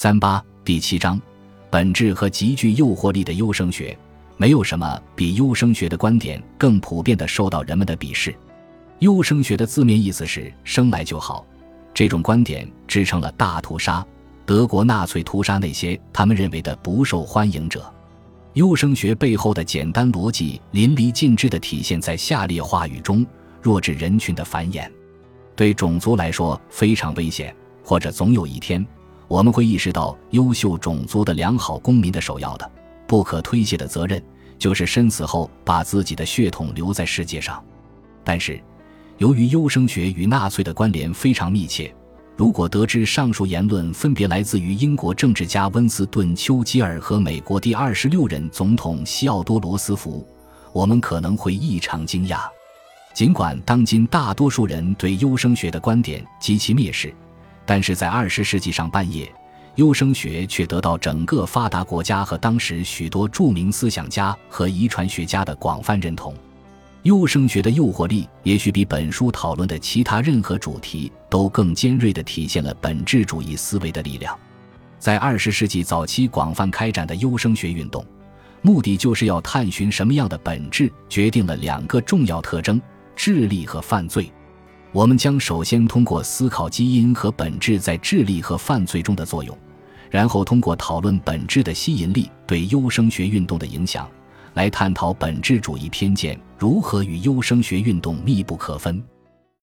三八第七章，本质和极具诱惑力的优生学，没有什么比优生学的观点更普遍的受到人们的鄙视。优生学的字面意思是生来就好，这种观点支撑了大屠杀，德国纳粹屠杀那些他们认为的不受欢迎者。优生学背后的简单逻辑淋漓尽致地体现在下列话语中：弱智人群的繁衍，对种族来说非常危险，或者总有一天我们会意识到，优秀种族的良好公民的首要的、不可推卸的责任，就是身死后把自己的血统留在世界上。但是，由于优生学与纳粹的关联非常密切。如果得知上述言论分别来自于英国政治家温斯顿·丘吉尔和美国第二十六任总统西奥多·罗斯福，我们可能会异常惊讶。尽管当今大多数人对优生学的观点极其蔑视，但是在二十世纪上半叶，优生学却得到整个发达国家和当时许多著名思想家和遗传学家的广泛认同。优生学的诱惑力，也许比本书讨论的其他任何主题都更尖锐地体现了本质主义思维的力量。在二十世纪早期广泛开展的优生学运动，目的就是要探寻什么样的本质决定了两个重要特征：智力和犯罪。我们将首先通过思考基因和本质在智力和犯罪中的作用，然后通过讨论本质的吸引力对优生学运动的影响。来探讨本质主义偏见如何与优生学运动密不可分。